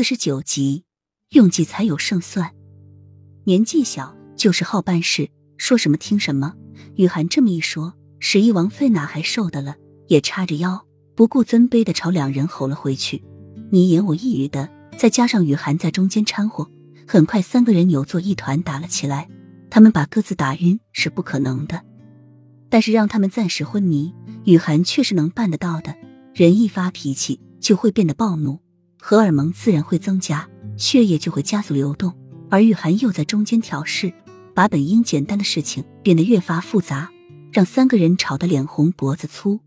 四十九集，用计才有胜算。年纪小就是好办事，说什么听什么。雨涵这么一说，十一王妃哪还受得了？也叉着腰，不顾尊卑的朝两人吼了回去。你言我一语的，再加上雨涵在中间掺和，很快三个人扭作一团打了起来。他们把各自打晕是不可能的，但是让他们暂时昏迷，雨涵却是能办得到的。人一发脾气就会变得暴怒，荷尔蒙自然会增加，血液就会加速流动，而雨涵又在中间挑事，把本应简单的事情变得越发复杂，让三个人吵得脸红脖子粗。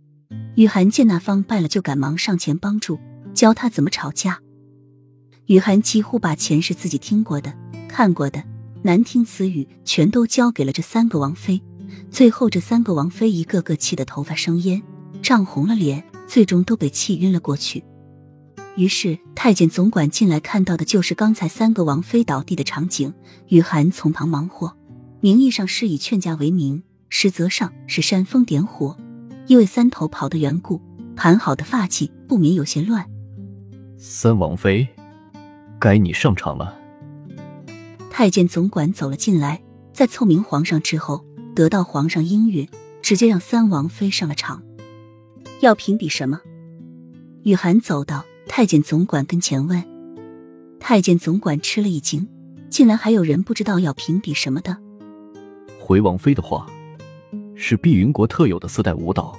雨涵见那方败了，就赶忙上前帮助，教他怎么吵架。雨涵几乎把前世自己听过的、看过的难听词语全都交给了这三个王妃，最后这三个王妃一个个气得头发生烟，涨红了脸。最终都被气晕了过去。于是太监总管进来，看到的就是刚才三个王妃倒地的场景。雨涵从旁忙活，名义上是以劝架为名，实则上是煽风点火。因为三头跑的缘故，盘好的发髻不免有些乱。三王妃，该你上场了。太监总管走了进来，在凑明皇上之后，得到皇上应允，直接让三王妃上了场。要评比什么？雨涵走到太监总管跟前问。太监总管吃了一惊，竟然还有人不知道要评比什么的。回王妃的话，是碧云国特有的四代舞蹈。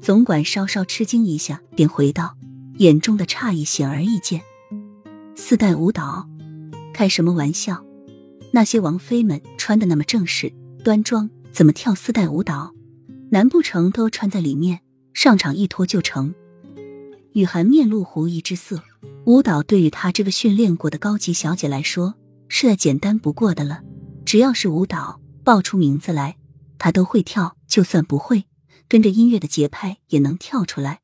总管稍稍吃惊一下，便回道，眼中的诧异显而易见。四代舞蹈？开什么玩笑？那些王妃们穿的那么正式端庄，怎么跳四代舞蹈？难不成都穿在里面？上场一脱就成。雨涵面露狐疑之色。舞蹈对于她这个训练过的高级小姐来说，是再简单不过的了。只要是舞蹈，报出名字来，她都会跳；就算不会，跟着音乐的节拍也能跳出来。